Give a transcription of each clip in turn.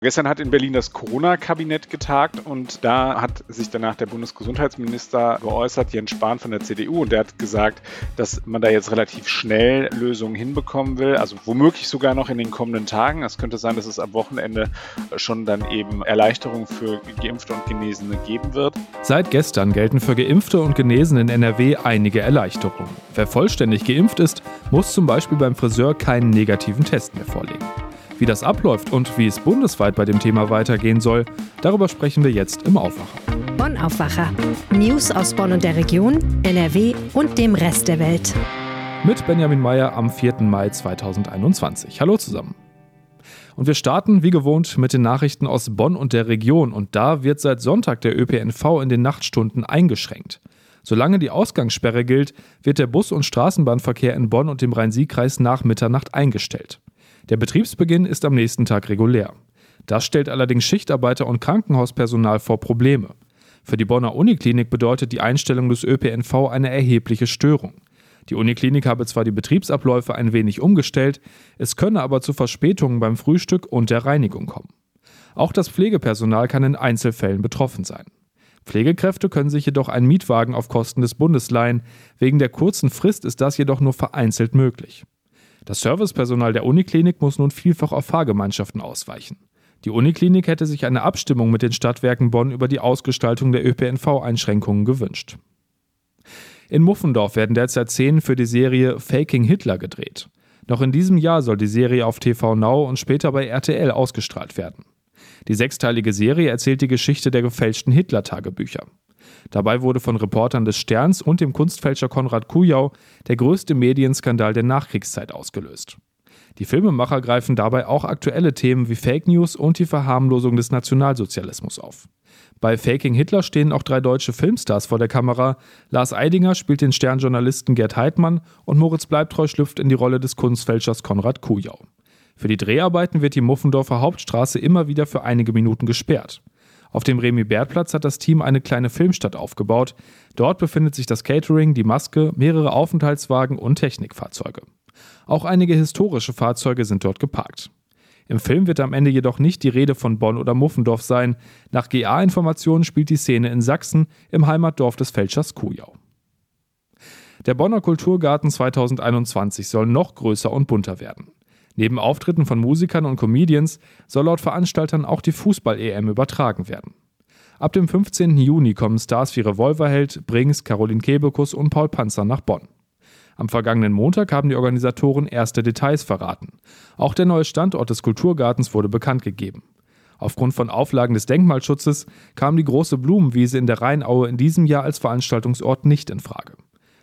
Gestern hat in Berlin das Corona-Kabinett getagt und da hat sich danach der Bundesgesundheitsminister geäußert, Jens Spahn von der CDU, und der hat gesagt, dass man da jetzt relativ schnell Lösungen hinbekommen will, also womöglich sogar noch in den kommenden Tagen. Es könnte sein, dass es am Wochenende schon dann eben Erleichterungen für Geimpfte und Genesene geben wird. Seit gestern gelten für Geimpfte und Genesene in NRW einige Erleichterungen. Wer vollständig geimpft ist, muss zum Beispiel beim Friseur keinen negativen Test mehr vorlegen. Wie das abläuft und wie es bundesweit bei dem Thema weitergehen soll, darüber sprechen wir jetzt im Aufwacher. Bonn Aufwacher. News aus Bonn und der Region, NRW und dem Rest der Welt. Mit Benjamin Meyer am 4. Mai 2021. Hallo zusammen. Und wir starten wie gewohnt mit den Nachrichten aus Bonn und der Region. Und da wird seit Sonntag der ÖPNV in den Nachtstunden eingeschränkt. Solange die Ausgangssperre gilt, wird der Bus- und Straßenbahnverkehr in Bonn und dem Rhein-Sieg-Kreis nach Mitternacht eingestellt. Der Betriebsbeginn ist am nächsten Tag regulär. Das stellt allerdings Schichtarbeiter und Krankenhauspersonal vor Probleme. Für die Bonner Uniklinik bedeutet die Einstellung des ÖPNV eine erhebliche Störung. Die Uniklinik habe zwar die Betriebsabläufe ein wenig umgestellt, es könne aber zu Verspätungen beim Frühstück und der Reinigung kommen. Auch das Pflegepersonal kann in Einzelfällen betroffen sein. Pflegekräfte können sich jedoch einen Mietwagen auf Kosten des Bundes leihen. Wegen der kurzen Frist ist das jedoch nur vereinzelt möglich. Das Servicepersonal der Uniklinik muss nun vielfach auf Fahrgemeinschaften ausweichen. Die Uniklinik hätte sich eine Abstimmung mit den Stadtwerken Bonn über die Ausgestaltung der ÖPNV-Einschränkungen gewünscht. In Muffendorf werden derzeit Szenen für die Serie Faking Hitler gedreht. Noch in diesem Jahr soll die Serie auf TV Now und später bei RTL ausgestrahlt werden. Die sechsteilige Serie erzählt die Geschichte der gefälschten Hitler-Tagebücher. Dabei wurde von Reportern des Sterns und dem Kunstfälscher Konrad Kujau der größte Medienskandal der Nachkriegszeit ausgelöst. Die Filmemacher greifen dabei auch aktuelle Themen wie Fake News und die Verharmlosung des Nationalsozialismus auf. Bei Faking Hitler stehen auch drei deutsche Filmstars vor der Kamera. Lars Eidinger spielt den Sternjournalisten Gerd Heidmann und Moritz Bleibtreu schlüpft in die Rolle des Kunstfälschers Konrad Kujau. Für die Dreharbeiten wird die Muffendorfer Hauptstraße immer wieder für einige Minuten gesperrt. Auf dem Remy-Bert-Platz hat das Team eine kleine Filmstadt aufgebaut. Dort befindet sich das Catering, die Maske, mehrere Aufenthaltswagen und Technikfahrzeuge. Auch einige historische Fahrzeuge sind dort geparkt. Im Film wird am Ende jedoch nicht die Rede von Bonn oder Muffendorf sein. Nach GA-Informationen spielt die Szene in Sachsen, im Heimatdorf des Fälschers Kujau. Der Bonner Kulturgarten 2021 soll noch größer und bunter werden. Neben Auftritten von Musikern und Comedians soll laut Veranstaltern auch die Fußball-EM übertragen werden. Ab dem 15. Juni kommen Stars wie Revolverheld, Brings, Caroline Kebekus und Paul Panzer nach Bonn. Am vergangenen Montag haben die Organisatoren erste Details verraten. Auch der neue Standort des Kulturgartens wurde bekannt gegeben. Aufgrund von Auflagen des Denkmalschutzes kam die große Blumenwiese in der Rheinaue in diesem Jahr als Veranstaltungsort nicht in Frage.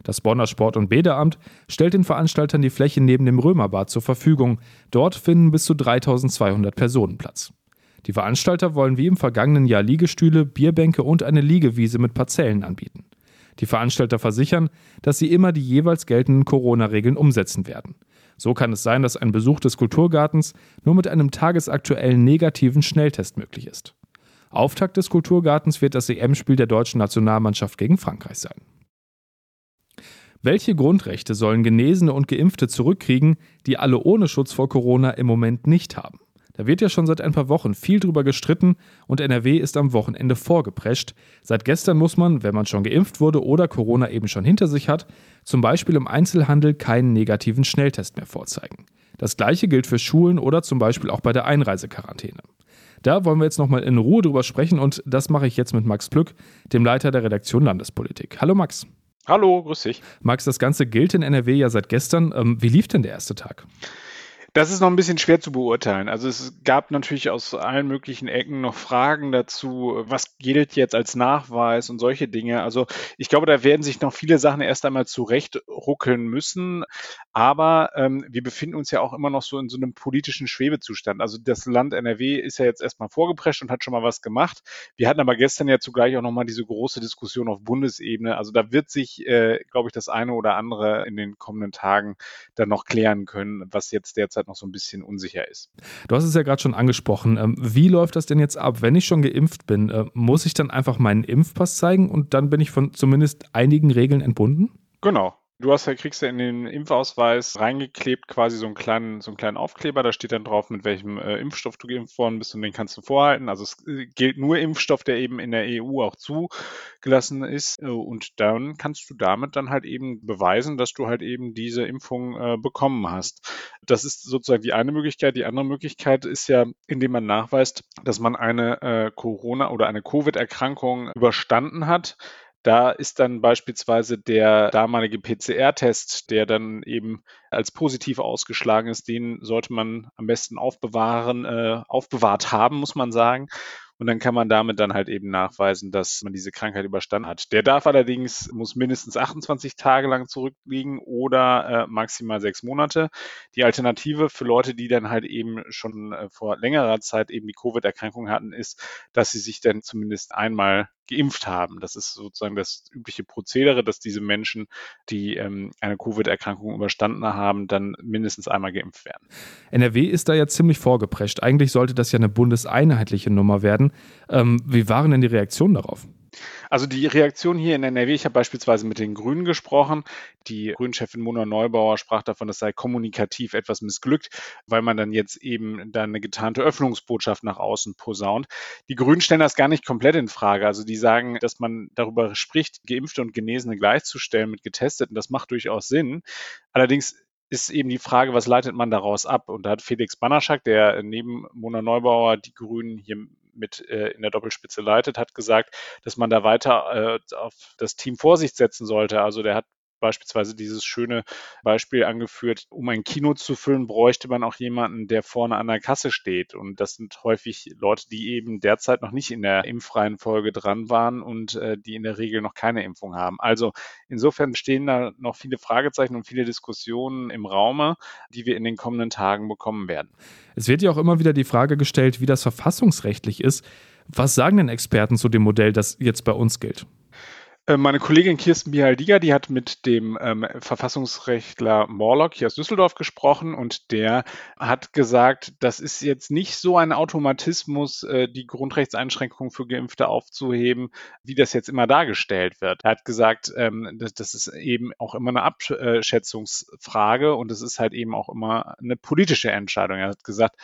Das Bonner Sport- und Bäderamt stellt den Veranstaltern die Fläche neben dem Römerbad zur Verfügung. Dort finden bis zu 3200 Personen Platz. Die Veranstalter wollen wie im vergangenen Jahr Liegestühle, Bierbänke und eine Liegewiese mit Parzellen anbieten. Die Veranstalter versichern, dass sie immer die jeweils geltenden Corona-Regeln umsetzen werden. So kann es sein, dass ein Besuch des Kulturgartens nur mit einem tagesaktuellen negativen Schnelltest möglich ist. Auftakt des Kulturgartens wird das EM-Spiel der deutschen Nationalmannschaft gegen Frankreich sein. Welche Grundrechte sollen Genesene und Geimpfte zurückkriegen, die alle ohne Schutz vor Corona im Moment nicht haben? Da wird ja schon seit ein paar Wochen viel drüber gestritten und NRW ist am Wochenende vorgeprescht. Seit gestern muss man, wenn man schon geimpft wurde oder Corona eben schon hinter sich hat, zum Beispiel im Einzelhandel keinen negativen Schnelltest mehr vorzeigen. Das gleiche gilt für Schulen oder zum Beispiel auch bei der Einreisequarantäne. Da wollen wir jetzt nochmal in Ruhe drüber sprechen und das mache ich jetzt mit Max Plück, dem Leiter der Redaktion Landespolitik. Hallo Max. Hallo, grüß dich. Max, das Ganze gilt in NRW ja seit gestern. Ähm, wie lief denn der erste Tag? Das ist noch ein bisschen schwer zu beurteilen. Also es gab natürlich aus allen möglichen Ecken noch Fragen dazu, was gilt jetzt als Nachweis und solche Dinge. Also ich glaube, da werden sich noch viele Sachen erst einmal zurechtruckeln müssen. Aber ähm, wir befinden uns ja auch immer noch so in so einem politischen Schwebezustand. Also das Land NRW ist ja jetzt erstmal vorgeprescht und hat schon mal was gemacht. Wir hatten aber gestern ja zugleich auch nochmal diese große Diskussion auf Bundesebene. Also da wird sich, äh, glaube ich, das eine oder andere in den kommenden Tagen dann noch klären können, was jetzt derzeit noch so ein bisschen unsicher ist. Du hast es ja gerade schon angesprochen. Ähm, wie läuft das denn jetzt ab? Wenn ich schon geimpft bin, äh, muss ich dann einfach meinen Impfpass zeigen und dann bin ich von zumindest einigen Regeln entbunden? Genau. Du hast ja, kriegst ja in den Impfausweis reingeklebt quasi so einen kleinen, so einen kleinen Aufkleber, da steht dann drauf, mit welchem äh, Impfstoff du geimpft worden bist und den kannst du vorhalten. Also es äh, gilt nur Impfstoff, der eben in der EU auch zugelassen ist. Äh, und dann kannst du damit dann halt eben beweisen, dass du halt eben diese Impfung äh, bekommen hast. Das ist sozusagen die eine Möglichkeit. Die andere Möglichkeit ist ja, indem man nachweist, dass man eine äh, Corona- oder eine Covid-Erkrankung überstanden hat. Da ist dann beispielsweise der damalige PCR-Test, der dann eben als positiv ausgeschlagen ist, den sollte man am besten aufbewahren, äh, aufbewahrt haben, muss man sagen. Und dann kann man damit dann halt eben nachweisen, dass man diese Krankheit überstanden hat. Der darf allerdings, muss mindestens 28 Tage lang zurückliegen oder äh, maximal sechs Monate. Die Alternative für Leute, die dann halt eben schon äh, vor längerer Zeit eben die Covid-Erkrankung hatten, ist, dass sie sich dann zumindest einmal geimpft haben. Das ist sozusagen das übliche Prozedere, dass diese Menschen, die ähm, eine Covid-Erkrankung überstanden haben, dann mindestens einmal geimpft werden. NRW ist da ja ziemlich vorgeprescht. Eigentlich sollte das ja eine bundeseinheitliche Nummer werden. Ähm, wie waren denn die Reaktionen darauf? Also die Reaktion hier in NRW, ich habe beispielsweise mit den Grünen gesprochen. Die Grünchefin Mona Neubauer sprach davon, das sei kommunikativ etwas missglückt, weil man dann jetzt eben dann eine getarnte Öffnungsbotschaft nach außen posaunt. Die Grünen stellen das gar nicht komplett in Frage. Also die sagen, dass man darüber spricht, Geimpfte und Genesene gleichzustellen mit Getesteten. Das macht durchaus Sinn. Allerdings ist eben die Frage, was leitet man daraus ab? Und da hat Felix Banaschak, der neben Mona Neubauer die Grünen hier mit äh, in der Doppelspitze leitet, hat gesagt, dass man da weiter äh, auf das Team Vorsicht setzen sollte. Also der hat beispielsweise dieses schöne Beispiel angeführt, um ein Kino zu füllen, bräuchte man auch jemanden, der vorne an der Kasse steht. Und das sind häufig Leute, die eben derzeit noch nicht in der impfreien Folge dran waren und äh, die in der Regel noch keine Impfung haben. Also insofern stehen da noch viele Fragezeichen und viele Diskussionen im Raume, die wir in den kommenden Tagen bekommen werden. Es wird ja auch immer wieder die Frage gestellt, wie das verfassungsrechtlich ist. Was sagen denn Experten zu dem Modell, das jetzt bei uns gilt? Äh, meine Kollegin Kirsten Bihaldiger, die hat mit dem ähm, Verfassungsrechtler Morlock hier aus Düsseldorf gesprochen und der hat gesagt, das ist jetzt nicht so ein Automatismus, äh, die Grundrechtseinschränkungen für Geimpfte aufzuheben, wie das jetzt immer dargestellt wird. Er hat gesagt, ähm, das, das ist eben auch immer eine Abschätzungsfrage und es ist halt eben auch immer eine politische Entscheidung. Er hat gesagt,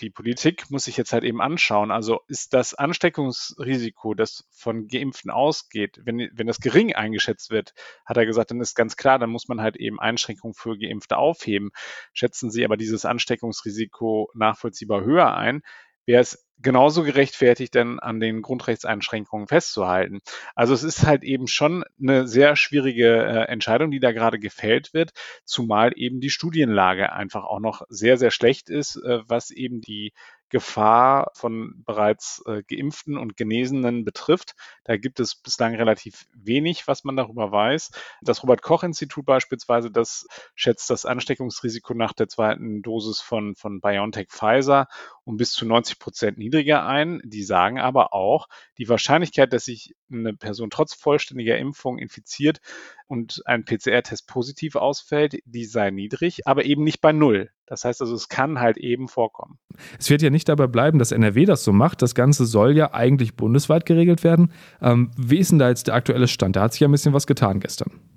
die Politik muss sich jetzt halt eben anschauen. Also ist das Ansteckungsrisiko, das von Geimpften ausgeht, wenn, wenn das gering eingeschätzt wird, hat er gesagt, dann ist ganz klar, dann muss man halt eben Einschränkungen für Geimpfte aufheben. Schätzen Sie aber dieses Ansteckungsrisiko nachvollziehbar höher ein, wäre es genauso gerechtfertigt, denn an den Grundrechtseinschränkungen festzuhalten. Also es ist halt eben schon eine sehr schwierige äh, Entscheidung, die da gerade gefällt wird, zumal eben die Studienlage einfach auch noch sehr, sehr schlecht ist, äh, was eben die Gefahr von bereits äh, geimpften und Genesenen betrifft. Da gibt es bislang relativ wenig, was man darüber weiß. Das Robert Koch Institut beispielsweise, das schätzt das Ansteckungsrisiko nach der zweiten Dosis von, von BioNTech Pfizer um bis zu 90 Prozent niedriger ein. Die sagen aber auch, die Wahrscheinlichkeit, dass sich eine Person trotz vollständiger Impfung infiziert und ein PCR-Test positiv ausfällt, die sei niedrig, aber eben nicht bei Null. Das heißt also, es kann halt eben vorkommen. Es wird ja nicht dabei bleiben, dass NRW das so macht. Das Ganze soll ja eigentlich bundesweit geregelt werden. Ähm, wie ist denn da jetzt der aktuelle Stand? Da hat sich ja ein bisschen was getan gestern.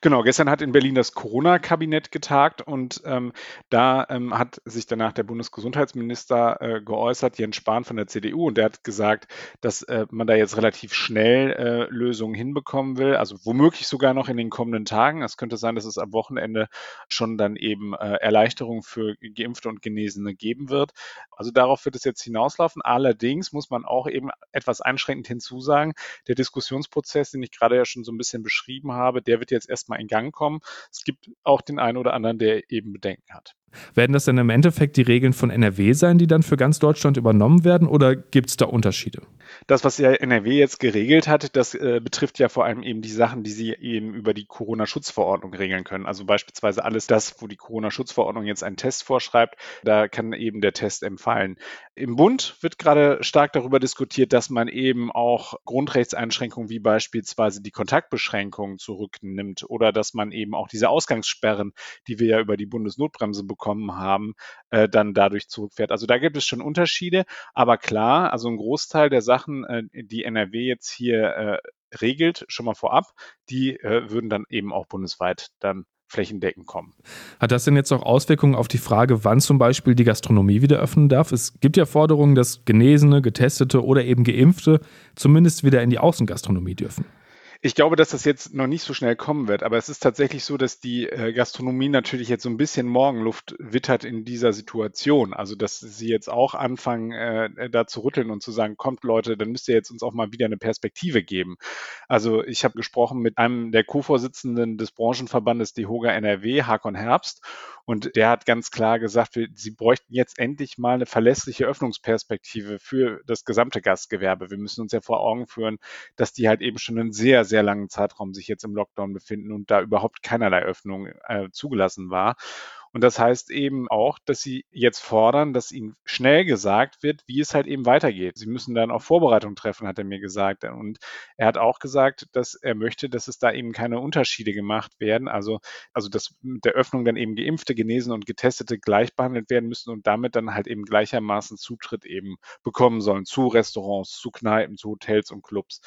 Genau, gestern hat in Berlin das Corona-Kabinett getagt und ähm, da ähm, hat sich danach der Bundesgesundheitsminister äh, geäußert, Jens Spahn von der CDU, und der hat gesagt, dass äh, man da jetzt relativ schnell äh, Lösungen hinbekommen will, also womöglich sogar noch in den kommenden Tagen. Es könnte sein, dass es am Wochenende schon dann eben äh, Erleichterungen für Geimpfte und Genesene geben wird. Also darauf wird es jetzt hinauslaufen. Allerdings muss man auch eben etwas einschränkend hinzusagen, der Diskussionsprozess, den ich gerade ja schon so ein bisschen beschrieben habe, der wird jetzt erstmal in Gang kommen. Es gibt auch den einen oder anderen, der eben Bedenken hat. Werden das dann im Endeffekt die Regeln von NRW sein, die dann für ganz Deutschland übernommen werden oder gibt es da Unterschiede? Das, was ja NRW jetzt geregelt hat, das äh, betrifft ja vor allem eben die Sachen, die sie eben über die Corona-Schutzverordnung regeln können. Also beispielsweise alles das, wo die Corona-Schutzverordnung jetzt einen Test vorschreibt, da kann eben der Test empfallen. Im Bund wird gerade stark darüber diskutiert, dass man eben auch Grundrechtseinschränkungen wie beispielsweise die Kontaktbeschränkungen zurücknimmt oder dass man eben auch diese Ausgangssperren, die wir ja über die Bundesnotbremse bekommen, bekommen haben, äh, dann dadurch zurückfährt. Also da gibt es schon Unterschiede, aber klar, also ein Großteil der Sachen, äh, die NRW jetzt hier äh, regelt, schon mal vorab, die äh, würden dann eben auch bundesweit dann flächendeckend kommen. Hat das denn jetzt auch Auswirkungen auf die Frage, wann zum Beispiel die Gastronomie wieder öffnen darf? Es gibt ja Forderungen, dass Genesene, Getestete oder eben Geimpfte zumindest wieder in die Außengastronomie dürfen. Ich glaube, dass das jetzt noch nicht so schnell kommen wird, aber es ist tatsächlich so, dass die äh, Gastronomie natürlich jetzt so ein bisschen Morgenluft wittert in dieser Situation. Also, dass sie jetzt auch anfangen, äh, da zu rütteln und zu sagen, kommt Leute, dann müsst ihr jetzt uns auch mal wieder eine Perspektive geben. Also, ich habe gesprochen mit einem der Co-Vorsitzenden des Branchenverbandes DEHOGA NRW, Hakon Herbst, und der hat ganz klar gesagt, sie bräuchten jetzt endlich mal eine verlässliche Öffnungsperspektive für das gesamte Gastgewerbe. Wir müssen uns ja vor Augen führen, dass die halt eben schon einen sehr, sehr langen Zeitraum sich jetzt im Lockdown befinden und da überhaupt keinerlei Öffnung äh, zugelassen war. Und das heißt eben auch, dass sie jetzt fordern, dass ihnen schnell gesagt wird, wie es halt eben weitergeht. Sie müssen dann auch Vorbereitungen treffen, hat er mir gesagt. Und er hat auch gesagt, dass er möchte, dass es da eben keine Unterschiede gemacht werden. Also, also dass mit der Öffnung dann eben Geimpfte, Genesen und Getestete gleich behandelt werden müssen und damit dann halt eben gleichermaßen Zutritt eben bekommen sollen zu Restaurants, zu Kneipen, zu Hotels und Clubs.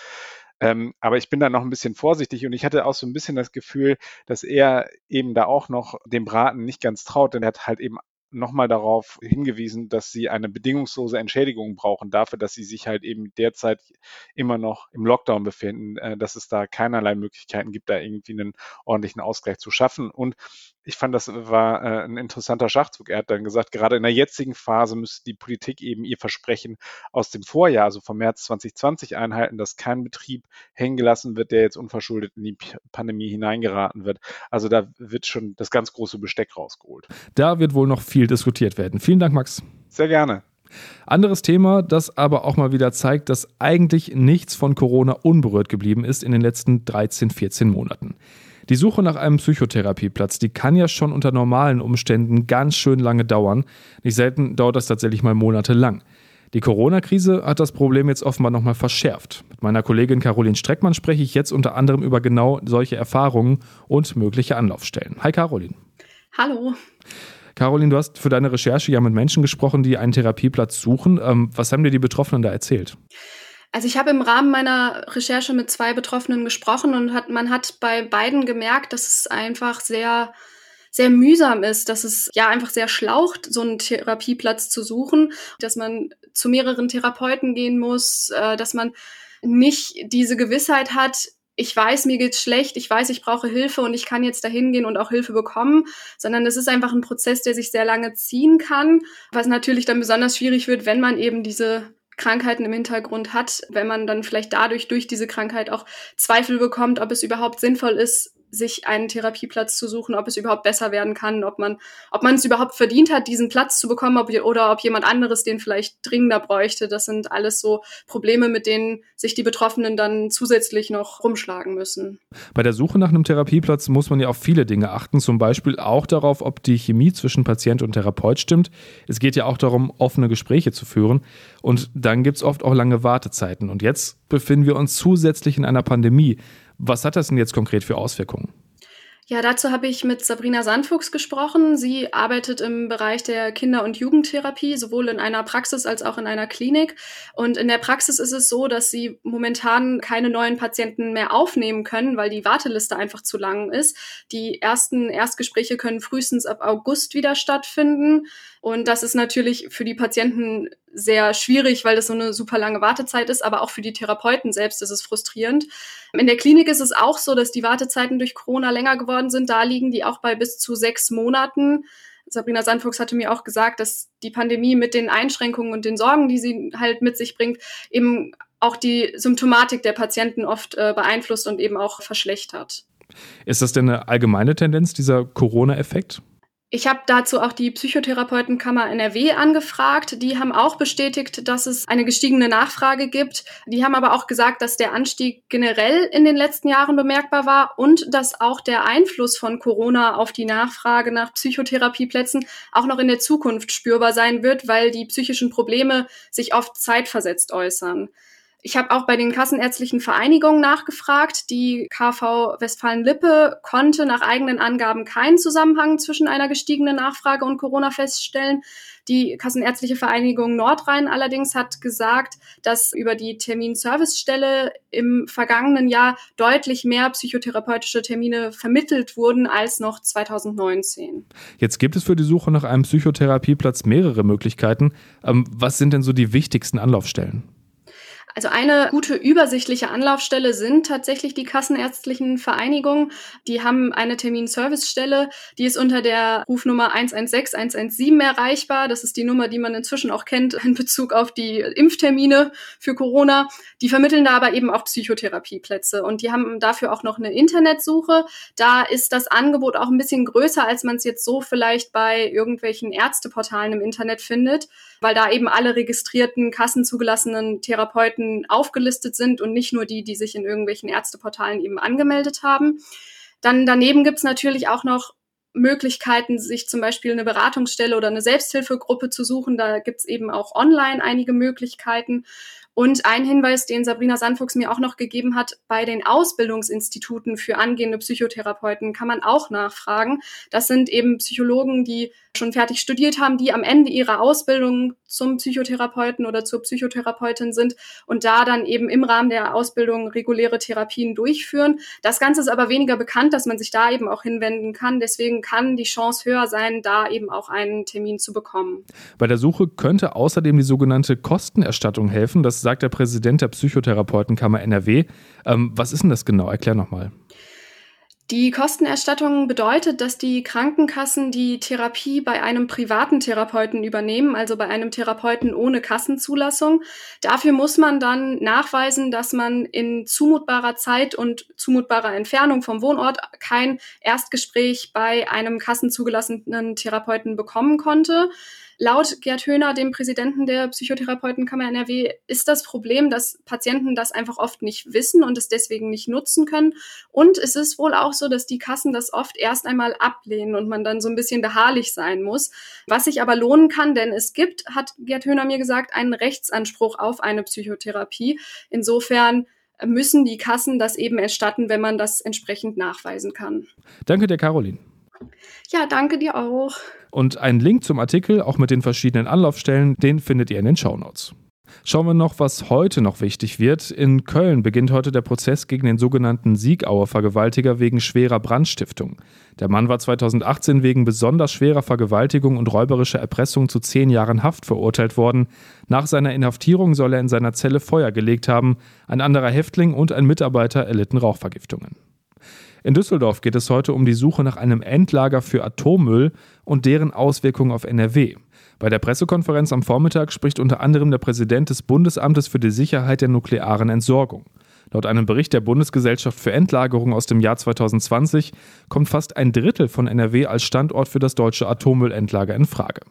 Ähm, aber ich bin da noch ein bisschen vorsichtig und ich hatte auch so ein bisschen das Gefühl, dass er eben da auch noch dem Braten nicht ganz traut, denn er hat halt eben nochmal darauf hingewiesen, dass sie eine bedingungslose Entschädigung brauchen dafür, dass sie sich halt eben derzeit immer noch im Lockdown befinden, äh, dass es da keinerlei Möglichkeiten gibt, da irgendwie einen ordentlichen Ausgleich zu schaffen. Und ich fand, das war äh, ein interessanter Schachzug. Er hat dann gesagt, gerade in der jetzigen Phase müsste die Politik eben ihr Versprechen aus dem Vorjahr, also vom März 2020 einhalten, dass kein Betrieb hängen gelassen wird, der jetzt unverschuldet in die Pandemie hineingeraten wird. Also da wird schon das ganz große Besteck rausgeholt. Da wird wohl noch viel diskutiert werden. Vielen Dank, Max. Sehr gerne. Anderes Thema, das aber auch mal wieder zeigt, dass eigentlich nichts von Corona unberührt geblieben ist in den letzten 13, 14 Monaten. Die Suche nach einem Psychotherapieplatz, die kann ja schon unter normalen Umständen ganz schön lange dauern. Nicht selten dauert das tatsächlich mal monatelang. Die Corona-Krise hat das Problem jetzt offenbar nochmal verschärft. Mit meiner Kollegin Caroline Streckmann spreche ich jetzt unter anderem über genau solche Erfahrungen und mögliche Anlaufstellen. Hi Caroline. Hallo. Caroline, du hast für deine Recherche ja mit Menschen gesprochen, die einen Therapieplatz suchen. Ähm, was haben dir die Betroffenen da erzählt? Also ich habe im Rahmen meiner Recherche mit zwei Betroffenen gesprochen und hat, man hat bei beiden gemerkt, dass es einfach sehr sehr mühsam ist, dass es ja einfach sehr schlaucht, so einen Therapieplatz zu suchen, dass man zu mehreren Therapeuten gehen muss, äh, dass man nicht diese Gewissheit hat, ich weiß, mir geht's schlecht, ich weiß, ich brauche Hilfe und ich kann jetzt dahin gehen und auch Hilfe bekommen, sondern es ist einfach ein Prozess, der sich sehr lange ziehen kann, was natürlich dann besonders schwierig wird, wenn man eben diese Krankheiten im Hintergrund hat, wenn man dann vielleicht dadurch durch diese Krankheit auch Zweifel bekommt, ob es überhaupt sinnvoll ist, sich einen Therapieplatz zu suchen, ob es überhaupt besser werden kann, ob man, ob man es überhaupt verdient hat, diesen Platz zu bekommen, ob, oder ob jemand anderes den vielleicht dringender bräuchte. Das sind alles so Probleme, mit denen sich die Betroffenen dann zusätzlich noch rumschlagen müssen. Bei der Suche nach einem Therapieplatz muss man ja auf viele Dinge achten, zum Beispiel auch darauf, ob die Chemie zwischen Patient und Therapeut stimmt. Es geht ja auch darum, offene Gespräche zu führen. Und dann gibt es oft auch lange Wartezeiten. Und jetzt befinden wir uns zusätzlich in einer Pandemie. Was hat das denn jetzt konkret für Auswirkungen? Ja, dazu habe ich mit Sabrina Sandfuchs gesprochen. Sie arbeitet im Bereich der Kinder- und Jugendtherapie, sowohl in einer Praxis als auch in einer Klinik. Und in der Praxis ist es so, dass sie momentan keine neuen Patienten mehr aufnehmen können, weil die Warteliste einfach zu lang ist. Die ersten Erstgespräche können frühestens ab August wieder stattfinden. Und das ist natürlich für die Patienten sehr schwierig, weil das so eine super lange Wartezeit ist, aber auch für die Therapeuten selbst ist es frustrierend. In der Klinik ist es auch so, dass die Wartezeiten durch Corona länger geworden sind. Da liegen die auch bei bis zu sechs Monaten. Sabrina Sandfuchs hatte mir auch gesagt, dass die Pandemie mit den Einschränkungen und den Sorgen, die sie halt mit sich bringt, eben auch die Symptomatik der Patienten oft äh, beeinflusst und eben auch verschlechtert. Ist das denn eine allgemeine Tendenz, dieser Corona-Effekt? Ich habe dazu auch die Psychotherapeutenkammer NRW angefragt. Die haben auch bestätigt, dass es eine gestiegene Nachfrage gibt. Die haben aber auch gesagt, dass der Anstieg generell in den letzten Jahren bemerkbar war und dass auch der Einfluss von Corona auf die Nachfrage nach Psychotherapieplätzen auch noch in der Zukunft spürbar sein wird, weil die psychischen Probleme sich oft zeitversetzt äußern. Ich habe auch bei den kassenärztlichen Vereinigungen nachgefragt. Die KV Westfalen-Lippe konnte nach eigenen Angaben keinen Zusammenhang zwischen einer gestiegenen Nachfrage und Corona feststellen. Die Kassenärztliche Vereinigung Nordrhein allerdings hat gesagt, dass über die Terminservicestelle im vergangenen Jahr deutlich mehr psychotherapeutische Termine vermittelt wurden als noch 2019. Jetzt gibt es für die Suche nach einem Psychotherapieplatz mehrere Möglichkeiten. Ähm, was sind denn so die wichtigsten Anlaufstellen? Also eine gute übersichtliche Anlaufstelle sind tatsächlich die kassenärztlichen Vereinigungen. Die haben eine Terminservicestelle, die ist unter der Rufnummer 116 117 erreichbar. Das ist die Nummer, die man inzwischen auch kennt in Bezug auf die Impftermine für Corona. Die vermitteln da aber eben auch Psychotherapieplätze und die haben dafür auch noch eine Internetsuche. Da ist das Angebot auch ein bisschen größer, als man es jetzt so vielleicht bei irgendwelchen Ärzteportalen im Internet findet, weil da eben alle registrierten, kassenzugelassenen Therapeuten aufgelistet sind und nicht nur die, die sich in irgendwelchen Ärzteportalen eben angemeldet haben. Dann daneben gibt es natürlich auch noch Möglichkeiten, sich zum Beispiel eine Beratungsstelle oder eine Selbsthilfegruppe zu suchen. Da gibt es eben auch online einige Möglichkeiten. Und ein Hinweis, den Sabrina Sandfuchs mir auch noch gegeben hat, bei den Ausbildungsinstituten für angehende Psychotherapeuten kann man auch nachfragen. Das sind eben Psychologen, die schon fertig studiert haben, die am Ende ihrer Ausbildung zum Psychotherapeuten oder zur Psychotherapeutin sind und da dann eben im Rahmen der Ausbildung reguläre Therapien durchführen. Das Ganze ist aber weniger bekannt, dass man sich da eben auch hinwenden kann. Deswegen kann die Chance höher sein, da eben auch einen Termin zu bekommen. Bei der Suche könnte außerdem die sogenannte Kostenerstattung helfen. Das sagt der Präsident der Psychotherapeutenkammer NRW. Ähm, was ist denn das genau? Erklär nochmal. Die Kostenerstattung bedeutet, dass die Krankenkassen die Therapie bei einem privaten Therapeuten übernehmen, also bei einem Therapeuten ohne Kassenzulassung. Dafür muss man dann nachweisen, dass man in zumutbarer Zeit und zumutbarer Entfernung vom Wohnort kein Erstgespräch bei einem kassenzugelassenen Therapeuten bekommen konnte. Laut Gerd Höhner, dem Präsidenten der Psychotherapeutenkammer NRW, ist das Problem, dass Patienten das einfach oft nicht wissen und es deswegen nicht nutzen können. Und es ist wohl auch so, dass die Kassen das oft erst einmal ablehnen und man dann so ein bisschen beharrlich sein muss. Was sich aber lohnen kann, denn es gibt, hat Gerd Höhner mir gesagt, einen Rechtsanspruch auf eine Psychotherapie. Insofern müssen die Kassen das eben erstatten, wenn man das entsprechend nachweisen kann. Danke der Caroline. Ja, danke dir auch. Und einen Link zum Artikel, auch mit den verschiedenen Anlaufstellen, den findet ihr in den Shownotes. Schauen wir noch, was heute noch wichtig wird. In Köln beginnt heute der Prozess gegen den sogenannten Siegauer Vergewaltiger wegen schwerer Brandstiftung. Der Mann war 2018 wegen besonders schwerer Vergewaltigung und räuberischer Erpressung zu zehn Jahren Haft verurteilt worden. Nach seiner Inhaftierung soll er in seiner Zelle Feuer gelegt haben. Ein anderer Häftling und ein Mitarbeiter erlitten Rauchvergiftungen. In Düsseldorf geht es heute um die Suche nach einem Endlager für Atommüll und deren Auswirkungen auf NRW. Bei der Pressekonferenz am Vormittag spricht unter anderem der Präsident des Bundesamtes für die Sicherheit der nuklearen Entsorgung. Laut einem Bericht der Bundesgesellschaft für Endlagerung aus dem Jahr 2020 kommt fast ein Drittel von NRW als Standort für das deutsche Atommüllendlager in Frage.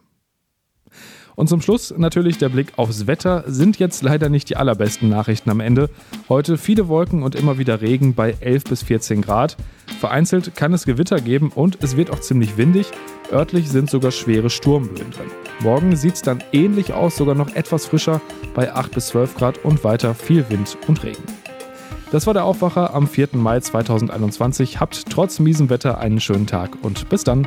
Und zum Schluss natürlich der Blick aufs Wetter. Sind jetzt leider nicht die allerbesten Nachrichten am Ende. Heute viele Wolken und immer wieder Regen bei 11 bis 14 Grad. Vereinzelt kann es Gewitter geben und es wird auch ziemlich windig. Örtlich sind sogar schwere Sturmböen drin. Morgen sieht es dann ähnlich aus, sogar noch etwas frischer bei 8 bis 12 Grad und weiter viel Wind und Regen. Das war der Aufwacher am 4. Mai 2021. Habt trotz miesem Wetter einen schönen Tag und bis dann.